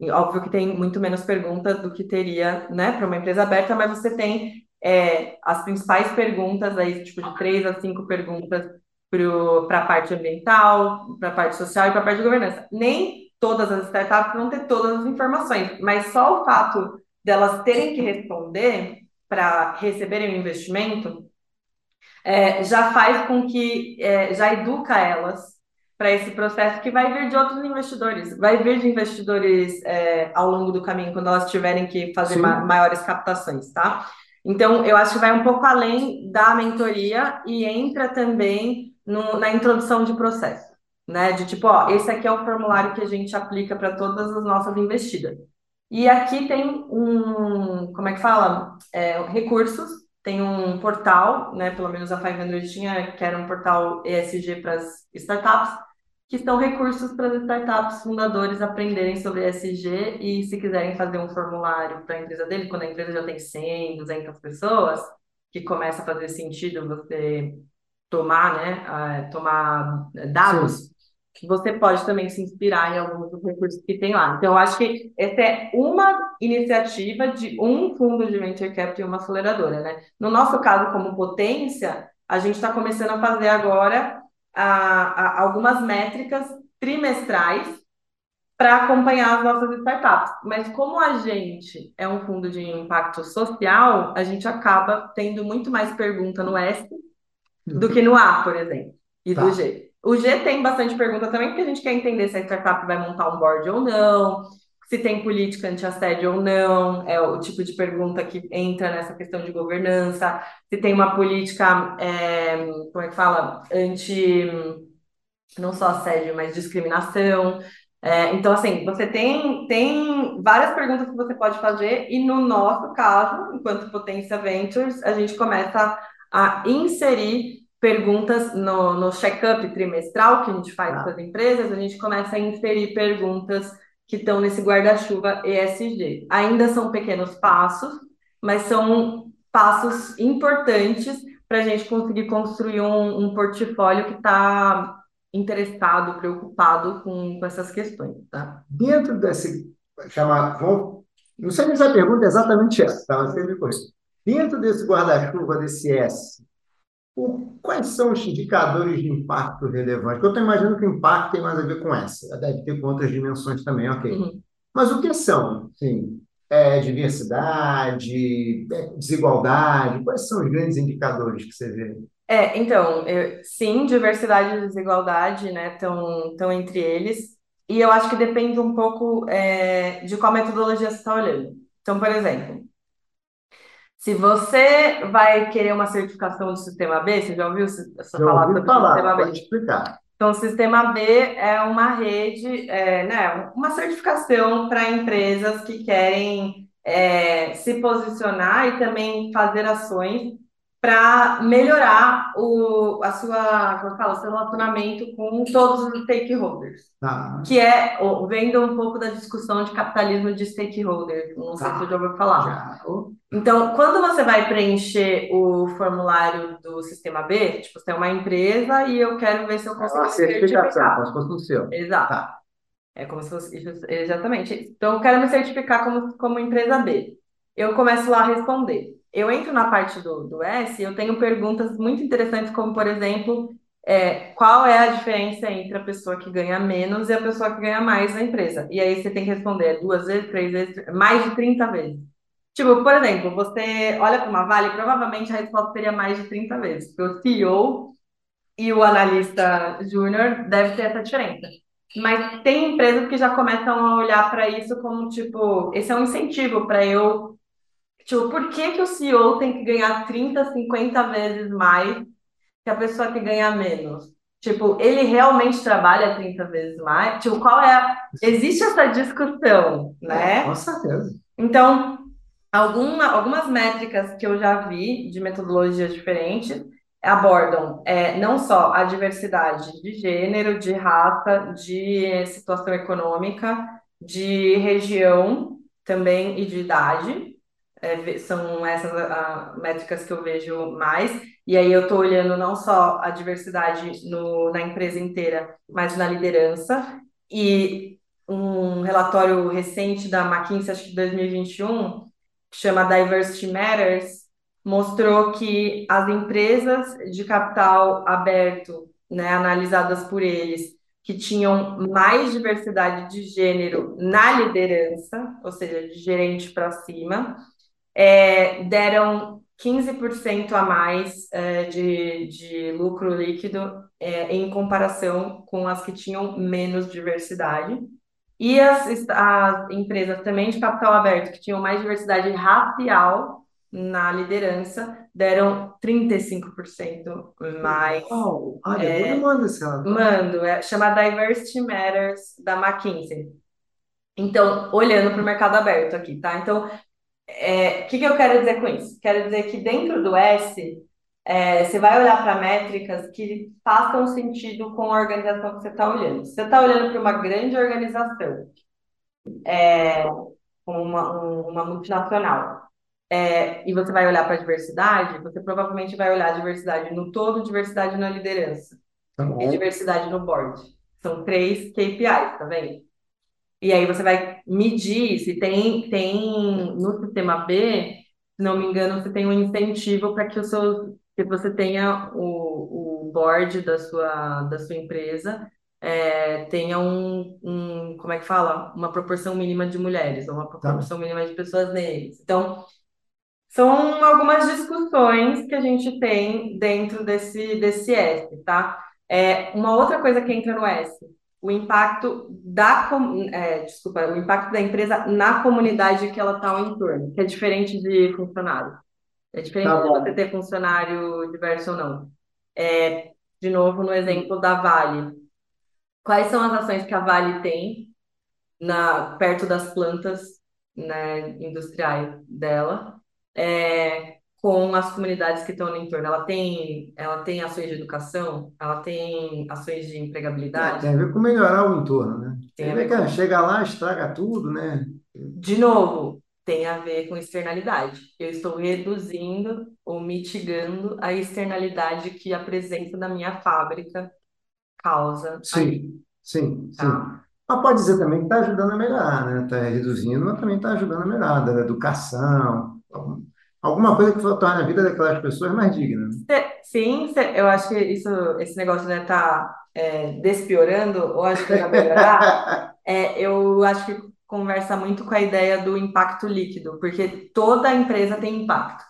[SPEAKER 2] E óbvio que tem muito menos perguntas do que teria, né, para uma empresa aberta, mas você tem é, as principais perguntas aí, tipo de três a cinco perguntas para a parte ambiental, para a parte social e para a parte de governança. Nem todas as startups vão ter todas as informações, mas só o fato delas terem que responder para receberem o um investimento é, já faz com que é, já educa elas para esse processo que vai vir de outros investidores, vai vir de investidores é, ao longo do caminho, quando elas tiverem que fazer ma maiores captações, tá? Então, eu acho que vai um pouco além da mentoria e entra também no, na introdução de processo, né? De tipo, ó, esse aqui é o formulário que a gente aplica para todas as nossas investidas. E aqui tem um, como é que fala? É, recursos, tem um portal, né? Pelo menos a 500 tinha, que era um portal ESG para as startups, que são recursos para as startups fundadores aprenderem sobre ESG e se quiserem fazer um formulário para a empresa dele, quando a empresa já tem 100, 200 pessoas, que começa a fazer sentido você tomar, né, uh, tomar dados, Sim. você pode também se inspirar em alguns dos recursos que tem lá. Então, eu acho que essa é uma iniciativa de um fundo de venture capital e uma aceleradora, né? No nosso caso, como potência, a gente está começando a fazer agora a, a algumas métricas trimestrais para acompanhar as nossas startups. Mas como a gente é um fundo de impacto social, a gente acaba tendo muito mais pergunta no S do que no A, por exemplo, e tá. do G. O G tem bastante pergunta também, porque a gente quer entender se a startup vai montar um board ou não, se tem política anti-assédio ou não, é o tipo de pergunta que entra nessa questão de governança, se tem uma política, é, como é que fala, anti, não só assédio, mas discriminação. É, então, assim, você tem, tem várias perguntas que você pode fazer, e no nosso caso, enquanto Potência Ventures, a gente começa a inserir perguntas no, no check-up trimestral que a gente faz ah. com as empresas, a gente começa a inserir perguntas que estão nesse guarda-chuva ESG. Ainda são pequenos passos, mas são passos importantes para a gente conseguir construir um, um portfólio que está interessado, preocupado com, com essas questões. Tá?
[SPEAKER 1] Dentro desse chamar, não sei se a pergunta é exatamente essa, tá? Mas você me Dentro desse guarda-chuva, desse S, o, quais são os indicadores de impacto relevante? Porque eu estou imaginando que o impacto tem mais a ver com essa, deve ter com outras dimensões também, ok. Uhum. Mas o que são? Sim, é, diversidade, é, desigualdade, quais são os grandes indicadores que você vê?
[SPEAKER 2] É, então, eu, sim, diversidade e desigualdade, né, estão entre eles, e eu acho que depende um pouco é, de qual metodologia você está olhando. Então, por exemplo, Se você vai querer uma certificação do Sistema B, você já ouviu essa
[SPEAKER 1] já
[SPEAKER 2] falar
[SPEAKER 1] sobre falar, Sistema B? Pode explicar.
[SPEAKER 2] Então, o Sistema B é uma rede, é, né, uma certificação para empresas que querem é, se posicionar e também fazer ações para melhorar o, a sua, como eu o seu relacionamento com todos os stakeholders.
[SPEAKER 1] Tá.
[SPEAKER 2] Que é, vendo um pouco da discussão de capitalismo de stakeholders, não sei tá. se você já ouviu falar. Já. Então, quando você vai preencher o formulário do Sistema B, tipo, você é uma empresa e eu quero ver se eu consigo
[SPEAKER 1] é uma certificação, como se fosse no seu.
[SPEAKER 2] Exato. Tá. É como se fosse, exatamente. Então, eu quero me certificar como, como empresa B. Eu começo lá a responder eu entro na parte do, do S eu tenho perguntas muito interessantes, como, por exemplo, é, qual é a diferença entre a pessoa que ganha menos e a pessoa que ganha mais na empresa? E aí você tem que responder duas vezes, três vezes, mais de 30 vezes. Tipo, por exemplo, você olha para uma Vale, provavelmente a resposta seria mais de 30 vezes, porque o CEO e o analista júnior deve ter essa diferença. Mas tem empresas que já começam a olhar para isso como, tipo, esse é um incentivo para eu Tipo, por que, que o CEO tem que ganhar 30, 50 vezes mais que a pessoa que ganha menos? Tipo, ele realmente trabalha 30 vezes mais? Tipo, qual é a... Existe essa discussão, né?
[SPEAKER 1] É, com certeza.
[SPEAKER 2] Então, alguma, algumas métricas que eu já vi de metodologias diferentes abordam é, não só a diversidade de gênero, de raça, de situação econômica, de região também e de idade, é, são essas a, métricas que eu vejo mais. E aí eu estou olhando não só a diversidade no, na empresa inteira, mas na liderança. E um relatório recente da McKinsey, acho que de 2021, que chama Diversity Matters, mostrou que as empresas de capital aberto, né, analisadas por eles, que tinham mais diversidade de gênero na liderança, ou seja, de gerente para cima, é, deram 15% a mais é, de, de lucro líquido é, em comparação com as que tinham menos diversidade. E as, as empresas também de capital aberto, que tinham mais diversidade racial na liderança, deram 35% mais.
[SPEAKER 1] Oh, olha, é, manda esse
[SPEAKER 2] Mando, é, chama Diversity Matters da McKinsey. Então, olhando para o mercado aberto aqui, tá? Então, é, o que, que eu quero dizer com isso? Quero dizer que dentro do S, é, você vai olhar para métricas que façam sentido com a organização que você está olhando. Se você está olhando para uma grande organização, é, uma, um, uma multinacional, é, e você vai olhar para a diversidade, você provavelmente vai olhar diversidade no todo, diversidade na liderança
[SPEAKER 1] tá
[SPEAKER 2] e diversidade no board. São três KPIs, tá vendo? E aí você vai medir se tem, tem no sistema B, se não me engano, você tem um incentivo para que o seu, que você tenha o, o board da sua, da sua empresa é, tenha um, um, como é que fala? Uma proporção mínima de mulheres, ou uma tá. proporção tá. mínima de pessoas negras. Então, são algumas discussões que a gente tem dentro desse, desse S, tá? É, uma outra coisa que entra no S, o impacto da, é, desculpa, o impacto da empresa na comunidade que ela está ao entorno, que é diferente de funcionário. É diferente tá de você ter funcionário diverso ou não. É, de novo, no exemplo da Vale. Quais são as ações que a Vale tem na, perto das plantas né, industriais dela? É, com as comunidades que estão no entorno. Ela tem, ela tem ações de educação, ela tem ações de empregabilidade.
[SPEAKER 1] É, tem a ver com melhorar o entorno, né? Tem a ver com... Chega lá, estraga tudo, né?
[SPEAKER 2] De novo, tem a ver com externalidade. Eu estou reduzindo ou mitigando a externalidade que a presença da minha fábrica causa.
[SPEAKER 1] Sim, ali. sim, tá? sim. Mas pode dizer também que está ajudando a melhorar, né? Está reduzindo, mas também está ajudando a melhorar, da educação, alguma coisa que torne a vida daquelas pessoas mais digna.
[SPEAKER 2] Sim, eu acho que isso, esse negócio né, tá é, despiorando, ou acho que vai melhorar. é, eu acho que conversa muito com a ideia do impacto líquido, porque toda empresa tem impacto.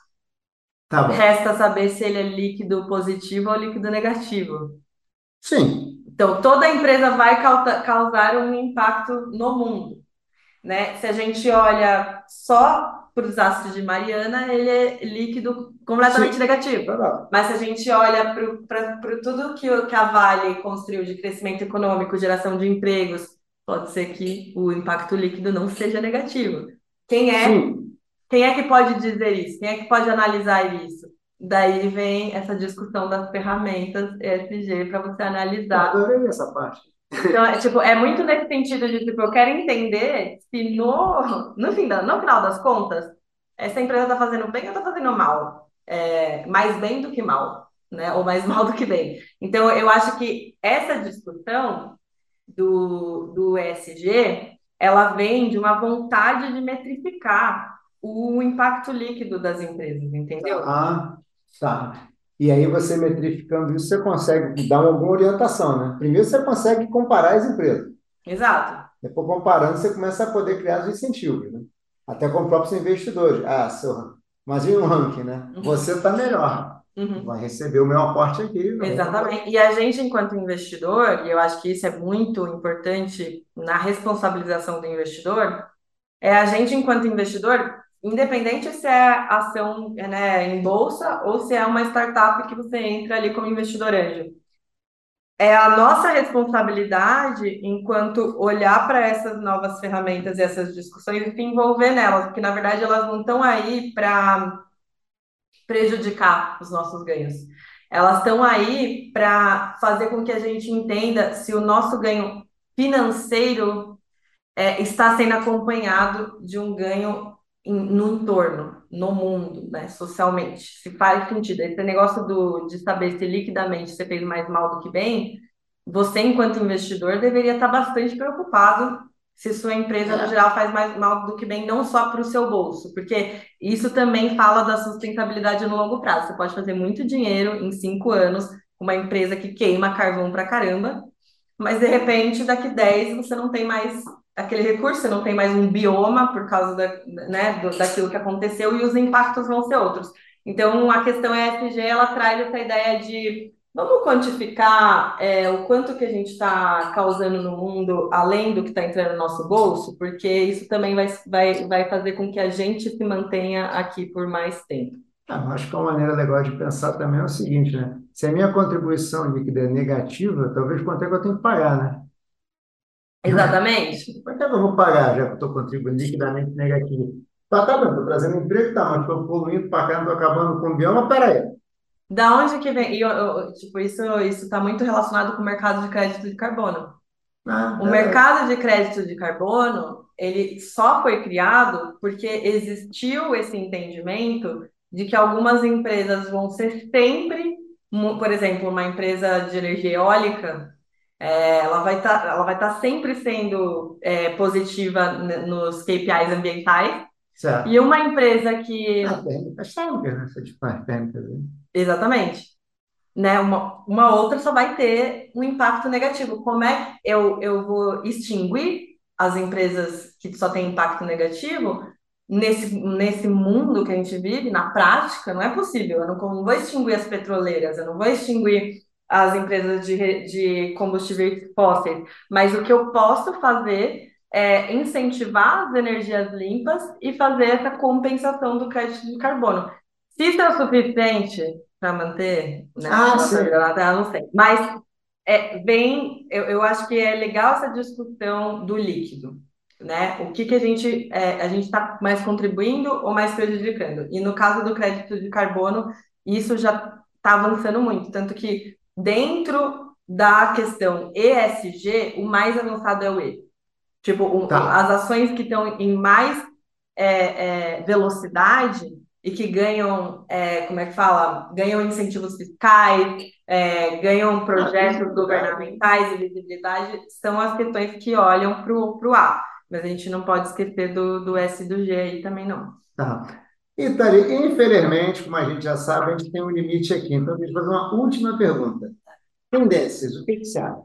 [SPEAKER 1] Tá.
[SPEAKER 2] Resta saber se ele é líquido positivo ou líquido negativo.
[SPEAKER 1] Sim.
[SPEAKER 2] Então, toda empresa vai causar um impacto no mundo. Né? Se a gente olha só para os ácidos de Mariana, ele é líquido completamente
[SPEAKER 1] Sim.
[SPEAKER 2] negativo. Mas se a gente olha para tudo que, o- que a Vale construiu de crescimento econômico, geração de empregos, pode ser que o impacto líquido não seja negativo. Quem é,
[SPEAKER 1] Sim.
[SPEAKER 2] quem é que pode dizer isso? Quem é que pode analisar isso? Daí vem essa discussão das ferramentas ESG para você
[SPEAKER 1] Eu
[SPEAKER 2] analisar
[SPEAKER 1] adorei essa parte.
[SPEAKER 2] Então, é, tipo, é muito nesse sentido de, tipo, eu quero entender se no, no, fim da, no final das contas, essa empresa está fazendo bem ou está fazendo mal. É, mais bem do que mal, né? Ou mais mal do que bem. Então, eu acho que essa discussão do, do ESG, ela vem de uma vontade de metrificar o impacto líquido das empresas, entendeu?
[SPEAKER 1] Ah, tá. E aí você metrificando isso, você consegue dar alguma orientação, né? Primeiro você consegue comparar as empresas.
[SPEAKER 2] Exato.
[SPEAKER 1] Depois, comparando, você começa a poder criar os incentivos, né? Até com próprios investidores. Ah, seu, imagina um ranking, né?
[SPEAKER 2] Uhum.
[SPEAKER 1] Você está melhor.
[SPEAKER 2] Uhum.
[SPEAKER 1] Vai receber o meu aporte aqui. vai-
[SPEAKER 2] Exatamente. E a gente, enquanto investidor, e eu acho que isso é muito importante na responsabilização do investidor, é a gente, enquanto investidor, independente se é ação, né, em bolsa ou se é uma startup que você entra ali como investidor anjo. É a nossa responsabilidade, enquanto olhar para essas novas ferramentas e essas discussões e se envolver nelas, porque na verdade elas não estão aí para prejudicar os nossos ganhos. Elas estão aí para fazer com que a gente entenda se o nosso ganho financeiro é, está sendo acompanhado de um ganho no entorno, no mundo, né, socialmente. Se faz sentido. Esse negócio do, de saber se liquidamente você fez mais mal do que bem, você, enquanto investidor, deveria estar bastante preocupado se sua empresa, no geral, faz mais mal do que bem, não só para o seu bolso, porque isso também fala da sustentabilidade no longo prazo. Você pode fazer muito dinheiro em cinco anos com uma empresa que queima carvão pra caramba, mas de repente, daqui 10, você não tem mais aquele recurso, você não tem mais um bioma por causa da, né, do- daquilo que aconteceu e os impactos vão ser outros. Então, a questão ESG, ela traz essa ideia de vamos quantificar é, o quanto que a gente está causando no mundo, além do que está entrando no nosso bolso, porque isso também vai, vai, vai fazer com que a gente se mantenha aqui por mais tempo.
[SPEAKER 1] Ah, eu acho que uma maneira legal de pensar também é o seguinte, né? Se a minha contribuição líquida é negativa, talvez quanto é que eu tenho que pagar, né?
[SPEAKER 2] Exatamente.
[SPEAKER 1] Quanto é que eu vou pagar, já que eu estou contribuindo liquidamente negativo? Tá, tá estou trazendo emprego, tá, mas estou poluindo para cá, estou acabando com o bioma, peraí.
[SPEAKER 2] Da onde que vem? E, eu- eu- tipo, isso isso está muito relacionado com o mercado de crédito de carbono.
[SPEAKER 1] Ah,
[SPEAKER 2] O
[SPEAKER 1] é,
[SPEAKER 2] mercado de crédito de carbono, ele só foi criado porque existiu esse entendimento de que algumas empresas vão ser sempre, por exemplo, uma empresa de energia eólica, é, ela vai estar, vai estar sempre sendo é, positiva nos KPIs ambientais,
[SPEAKER 1] certo.
[SPEAKER 2] e uma empresa que
[SPEAKER 1] Ah, térmicas, térmicas, né? Você térmicas, né?
[SPEAKER 2] Exatamente. Né? Uma, uma outra só vai ter um impacto negativo. Como é que eu, eu vou extinguir as empresas que só têm impacto negativo nesse, nesse mundo que a gente vive, na prática? Não é possível. Eu não, não vou extinguir as petroleiras, eu não vou extinguir as empresas de, de combustíveis fósseis, mas o que eu posso fazer é incentivar as energias limpas e fazer essa compensação do crédito de carbono. Se isso é o suficiente para manter, né,
[SPEAKER 1] Ah,
[SPEAKER 2] Terra, não sei. Mas é, vem, eu, eu acho que é legal essa discussão do líquido, né? O que que a gente é, a gente está mais contribuindo ou mais prejudicando? E no caso do crédito de carbono, isso já está avançando muito, tanto que dentro da questão ESG, o mais avançado é o E. Tipo, o-
[SPEAKER 1] Tá.
[SPEAKER 2] as ações que estão em mais é, é, velocidade e que ganham, é, como é que fala? Ganham incentivos fiscais, é, ganham projetos governamentais e visibilidade, são as questões que olham para o A. Mas a gente não pode esquecer do, do S e do G aí também não.
[SPEAKER 1] Tá. Itali, infelizmente, como a gente já sabe, a gente tem um limite aqui. Então, deixa eu fazer uma última pergunta. Tendências, o que que você acha?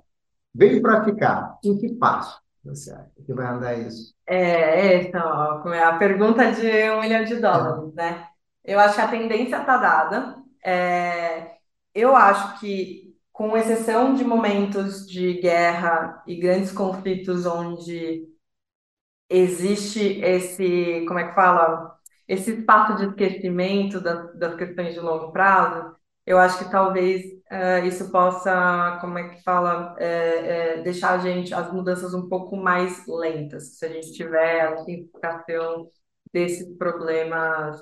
[SPEAKER 1] Veio para ficar. Em que passo você acha que vai andar isso?
[SPEAKER 2] É, ó, como é a pergunta de um milhão de dólares, né? Eu acho que a tendência está dada. É, eu acho que, com exceção de momentos de guerra e grandes conflitos onde existe esse, como é que fala? Esse espaço de esquecimento das, das questões de longo prazo, eu acho que talvez eh, isso possa, como é que fala, eh, eh, deixar a gente, as mudanças um pouco mais lentas, se a gente tiver a simplificação desses problemas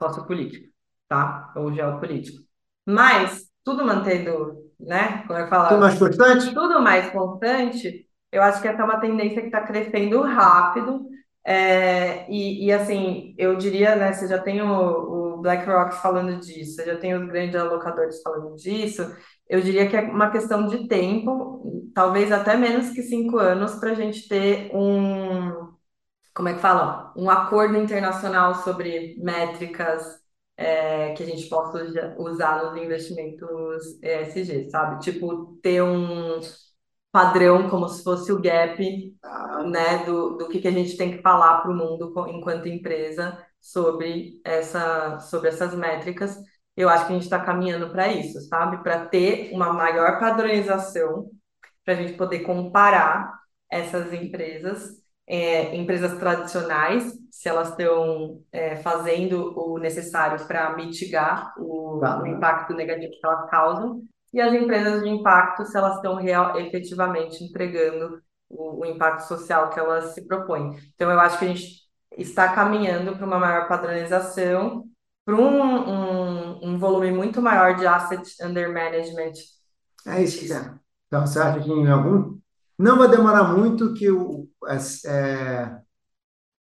[SPEAKER 2] sociopolíticos, tá? Ou geopolíticos. Mas, tudo mantendo, né? Como eu
[SPEAKER 1] Tudo
[SPEAKER 2] falo,
[SPEAKER 1] mais constante?
[SPEAKER 2] tudo mais constante, eu acho que essa é uma tendência que está crescendo rápido. É, e, e, assim, eu diria, né? Você já tem o, o BlackRock falando disso, você já tem os grandes alocadores falando disso. Eu diria que é uma questão de tempo, talvez até menos que cinco anos, para a gente ter um, como é que fala? Um acordo internacional sobre métricas é, que a gente possa usar nos investimentos ESG, sabe? Tipo, ter um padrão como se fosse o gap, né, do, do que, que a gente tem que falar para o mundo enquanto empresa sobre essa, sobre essas métricas. Eu acho que a gente está caminhando para isso, sabe? Para ter uma maior padronização para a gente poder comparar essas empresas, é, empresas tradicionais, se elas estão é, fazendo o necessário para mitigar o,
[SPEAKER 1] Tá.
[SPEAKER 2] o impacto negativo que elas causam, e as empresas de impacto, se elas estão real, efetivamente entregando o, o impacto social que elas se propõem. Então, eu acho que a gente está caminhando para uma maior padronização, para um, um, um volume muito maior de assets under management
[SPEAKER 1] É isso é. Então, você acha que em algum. Não vai demorar muito que o. é,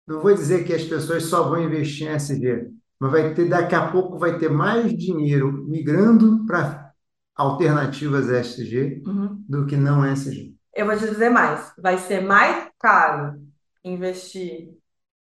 [SPEAKER 1] não vou dizer que as pessoas só vão investir em SG, mas vai ter, daqui a pouco vai ter mais dinheiro migrando para alternativas SG
[SPEAKER 2] Uhum.
[SPEAKER 1] do que não SG.
[SPEAKER 2] Eu vou te dizer mais. Vai ser mais caro investir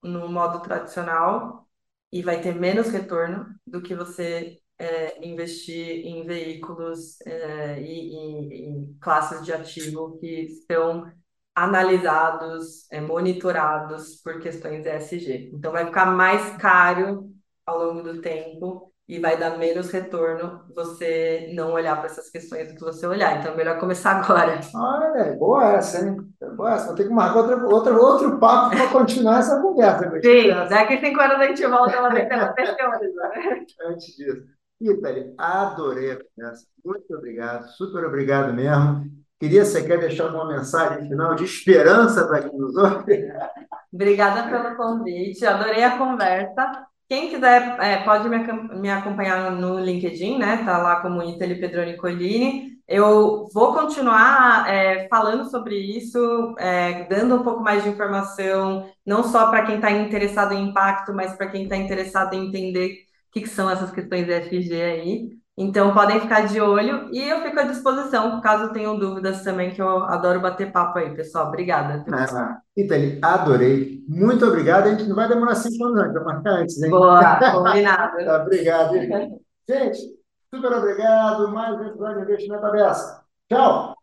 [SPEAKER 2] no modo tradicional e vai ter menos retorno do que você é, investir em veículos é, e, e- e classes de ativo que são analisados, é, monitorados por questões ESG. Então vai ficar mais caro ao longo do tempo e vai dar menos retorno você não olhar para essas questões do que você olhar. Então é melhor começar agora.
[SPEAKER 1] Olha, boa essa, hein? Boa essa. Vou ter que marcar outra, outra, outro papo para continuar essa conversa.
[SPEAKER 2] Sim, daqui cinco anos a gente volta lá naquela pesquisa.
[SPEAKER 1] Antes disso. Ítali, adorei a conversa. Muito obrigado, super obrigado mesmo. Queria, você quer deixar uma mensagem final de esperança para quem nos ouve?
[SPEAKER 2] Obrigada pelo convite, adorei a conversa. Quem quiser, é, pode me, me acompanhar no LinkedIn, né? Tá lá como Itali Pedroni Colini. Eu vou continuar, é, falando sobre isso, é, dando um pouco mais de informação, não só para quem está interessado em impacto, mas para quem está interessado em entender o que, que são essas questões ESG aí. Então, podem ficar de olho e eu fico à disposição, caso tenham dúvidas também, que eu adoro bater papo aí, pessoal. Obrigada.
[SPEAKER 1] Ah, Ítali, adorei. Muito obrigado. A gente não vai demorar cinco anos. Vai marcar antes, hein?
[SPEAKER 2] Boa, combinado.
[SPEAKER 1] Tá, Obrigado. hein? Gente, super obrigado. Mais um episódio de Investimento Aberto. Tchau!